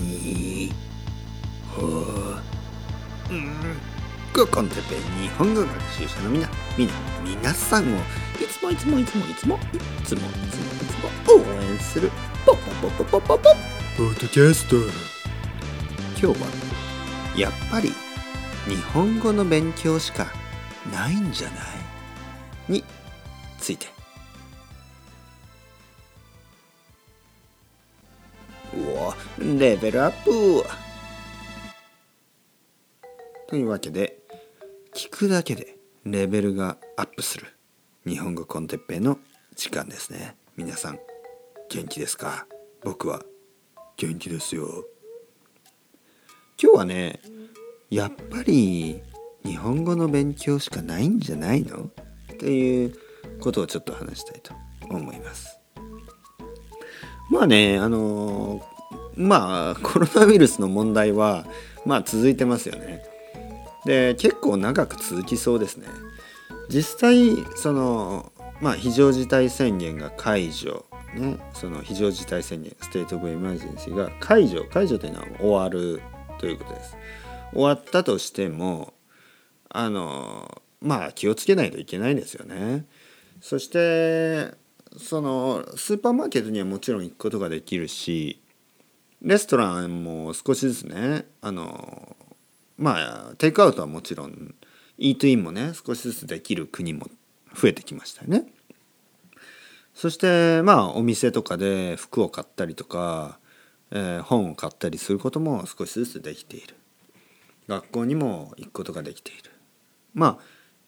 いほううん今度で日本語学習者のみな、みなみなさんをいつもいつもいつもいつもいつもいつもいつも応援するポッポッポッポッポッポッポッドキャスト今日はやっぱり日本語の勉強しかないんじゃないについてレベルアップ。というわけで聞くだけでレベルがアップする日本語コンテッペイの時間ですね。皆さん元気ですか？僕は元気ですよ。今日はねやっぱり日本語の勉強しかないんじゃないの？っていうことをちょっと話したいと思います。まあねあのまあコロナウイルスの問題はまあ続いてますよね。で結構長く続きそうですね。実際そのまあ非常事態宣言が解除ねその非常事態宣言 state of emergency が解除解除というのは終わるということです。終わったとしてもあのまあ気をつけないといけないですよね。そしてそのスーパーマーケットにはもちろん行くことができるしレストランも少しずつねあのまあテイクアウトはもちろんイートインもね少しずつできる国も増えてきましたよね。そしてまあお店とかで服を買ったりとか、えー、本を買ったりすることも少しずつできている。学校にも行くことができている。まあ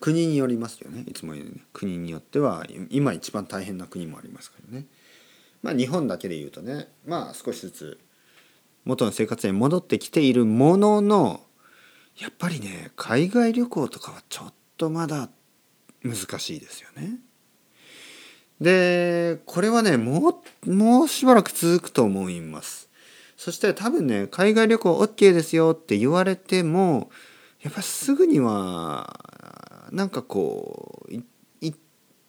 国によりますよねいつも言うように国によっては今一番大変な国もありますからね。まあ日本だけで言うとねまあ少しずつ元の生活に戻ってきているもののやっぱりね海外旅行とかはちょっとまだ難しいですよね。でこれはねもうもうしばらく続くと思います。そして多分ね海外旅行 OK ですよって言われてもやっぱすぐにはなんかこう行っ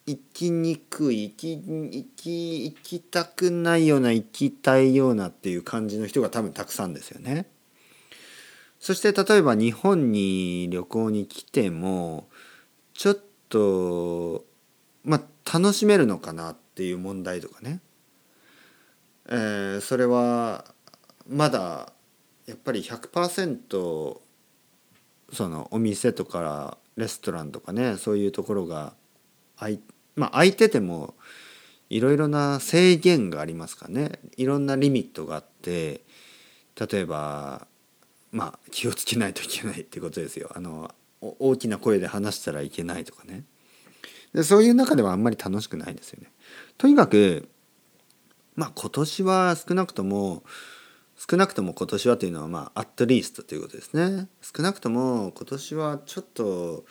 行きにくい行き行き行きたくないような行きたいようなっていう感じの人が多分たくさんですよね。そして例えば日本に旅行に来てもちょっとまあ楽しめるのかなっていう問題とかね、えー、それはまだやっぱり100%そのお店とかレストランとかねそういうところが開,、まあ、開いててもいろいろな制限がありますかねいろんなリミットがあって例えばまあ気をつけないといけないってことですよ。あの大きな声で話したらいけないとかねでそういう中ではあんまり楽しくないですよね。とにかくまあ今年は少なくとも少なくとも今年はというのはまあアットリーストということですね。少なくとも今年はちょっと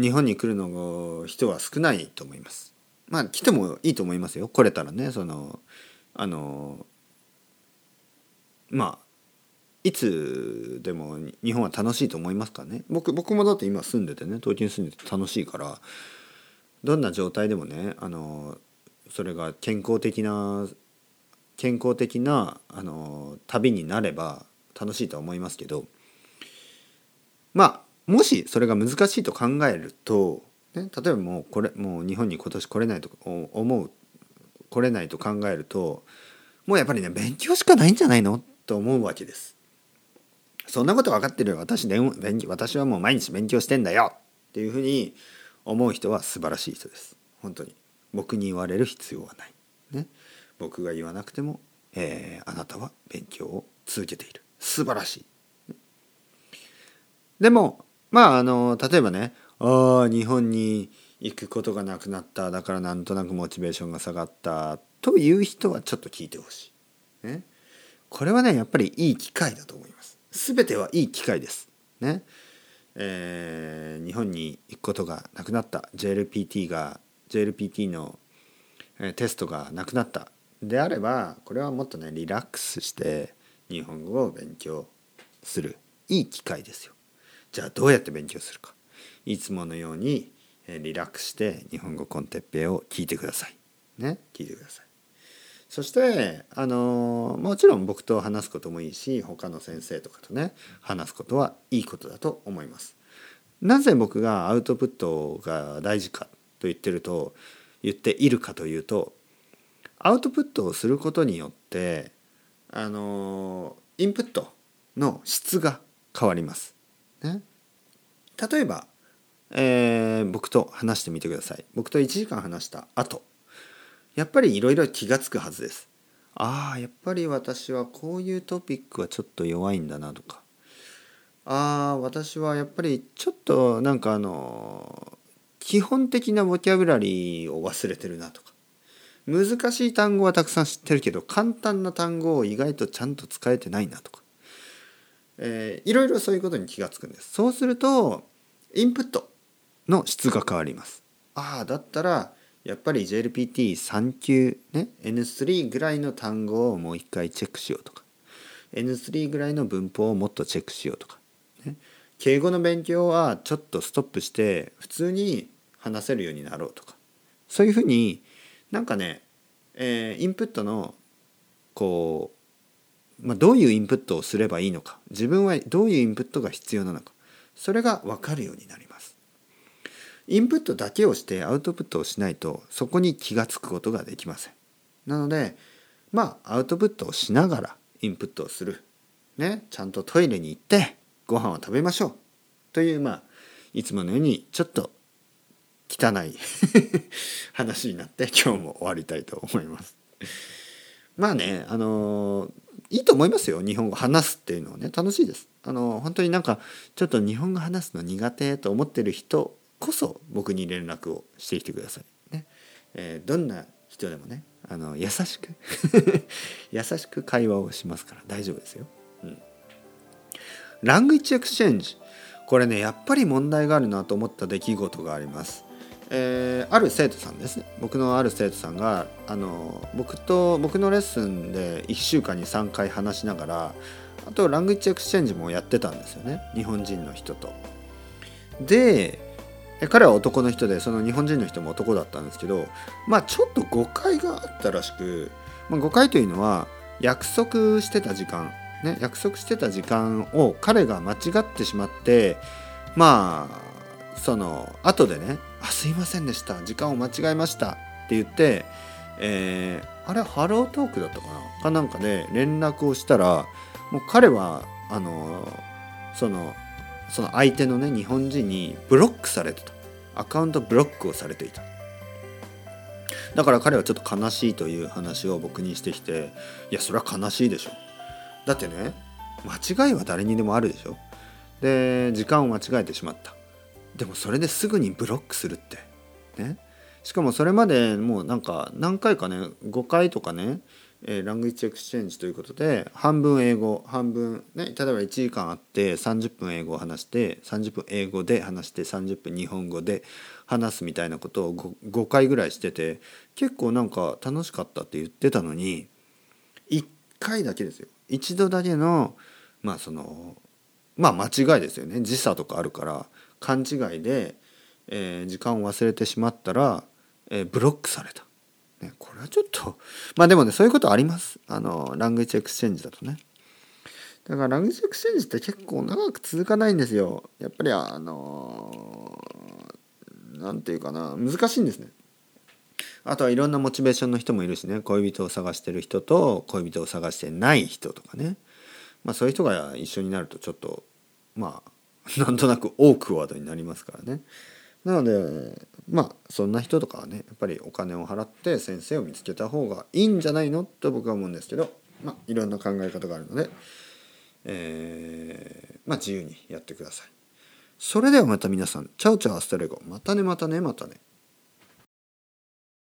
日本に来るの人は少ないと思います。まあ来てもいいと思いますよ来れたらねそのあのまあいつでも日本は楽しいと思いますかね僕僕もだって今住んでてね東京に住んでて楽しいからどんな状態でもねあのそれが健康的な健康的なあの旅になれば楽しいと思いますけどまあもしそれが難しいと考えると、ね、例えばもうこれもう日本に今年来れないと思う来れないと考えるともうやっぱりね勉強しかないんじゃないのと思うわけです。そんなこと分かってるよ。私勉強私はもう毎日勉強してんだよ。っていうふうに思う人は素晴らしい人です。本当に。僕に言われる必要はない、ね、僕が言わなくても、えー、あなたは勉強を続けている。素晴らしい。でもまああの例えばねああ日本に行くことがなくなった。だからなんとなくモチベーションが下がったという人はちょっと聞いてほしい、ね、これはねやっぱりいい機会だと思います。全てはいい機会です。ね。えー、日本に行くことがなくなった。JLPT が JLPT のテストがなくなった。であればこれはもっとねリラックスして日本語を勉強する。いい機会ですよ。じゃあどうやって勉強するかいつものようにリラックスして日本語コンテッペイを聞いてください。ね？聞いてください。そしてあのもちろん僕と話すこともいいし他の先生とかとね話すことはいいことだと思います。なぜ僕がアウトプットが大事かと言ってると言っているかというとアウトプットをすることによってあのインプットの質が変わります。ね、例えば、えー、僕と話してみてください。僕と1時間話した後。やっぱりいろいろ気が付くはずです。ああやっぱり私はこういうトピックはちょっと弱いんだなとか。ああ私はやっぱりちょっとなんかあの基本的なボキャブラリーを忘れてるなとか。難しい単語はたくさん知ってるけど簡単な単語を意外とちゃんと使えてないなとか、えー、いろいろそういうことに気が付くんです。そうするとインプットの質が変わります。ああだったらやっぱり JLPT3 級ね N3 ぐらいの単語をもう一回チェックしようとか N3 ぐらいの文法をもっとチェックしようとか、ね、敬語の勉強はちょっとストップして普通に話せるようになろうとかそういうふうになんかね、えー、インプットのこう、まあ、どういうインプットをすればいいのか自分はどういうインプットが必要なのかそれが分かるようになります。インプットだけをしてアウトプットをしないとそこに気が付くことができません。なのでまあアウトプットをしながらインプットをする。ね、ちゃんとトイレに行ってご飯を食べましょう。というまあいつものようにちょっと汚い 話になって今日も終わりたいと思います。まあねあのいいと思いますよ日本語話すっていうのはね楽しいです。あの本当になんかちょっと日本語話すの苦手と思ってる人こそ僕に連絡をしてきてください。ねえー、どんな人でもねあの優しく 優しく会話をしますから大丈夫ですよ。うん、ラングイッチエクスチェンジこれねやっぱり問題があるなと思った出来事があります。えー、ある生徒さんですね僕のある生徒さんがあの僕と僕のレッスンで1週間に3回話しながらあとラングイッチエクスチェンジもやってたんですよね日本人の人と。で彼は男の人でその日本人の人も男だったんですけどまあちょっと誤解があったらしく、まあ、誤解というのは約束してた時間ね約束してた時間を彼が間違ってしまってまあその後でね「あすいませんでした。時間を間違えました」って言って、えー、あれハロートークだったかな？かなんかで連絡をしたらもう彼はあのそのその相手のね日本人にブロックされてた。アカウントブロックをされていた。だから彼はちょっと悲しいという話を僕にしてきていやそれは悲しいでしょ。だってね間違いは誰にでもあるでしょ。で時間を間違えてしまった。でもそれですぐにブロックするって。ね。しかもそれまでもうなんか何回かね5回とかねえー、ラングイッチエクスチェンジということで半分英語半分ね例えば1時間あって30分英語を話して30分英語で話して30分日本語で話すみたいなことを 5, 5回ぐらいしてて結構なんか楽しかったって言ってたのに1回だけですよ。一度だけのまあそのまあ間違いですよね。時差とかあるから勘違いで、えー、時間を忘れてしまったら、えー、ブロックされた。ね、これはちょっとまあでもねそういうことあります。あの language exchange だとね。だから language exchange って結構長く続かないんですよ。やっぱりあの何て言うかな。難しいんですね。あとはいろんなモチベーションの人もいるしね。恋人を探してる人と恋人を探してない人とかね。まあそういう人が一緒になるとちょっとまあ なんとなくオークワードになりますからねなのでまあそんな人とかはねやっぱりお金を払って先生を見つけた方がいいんじゃないのと僕は思うんですけどまあいろんな考え方があるので、えー、まあ自由にやってください。それではまた皆さんチャオチャオアストレゴまたねまたねまたね。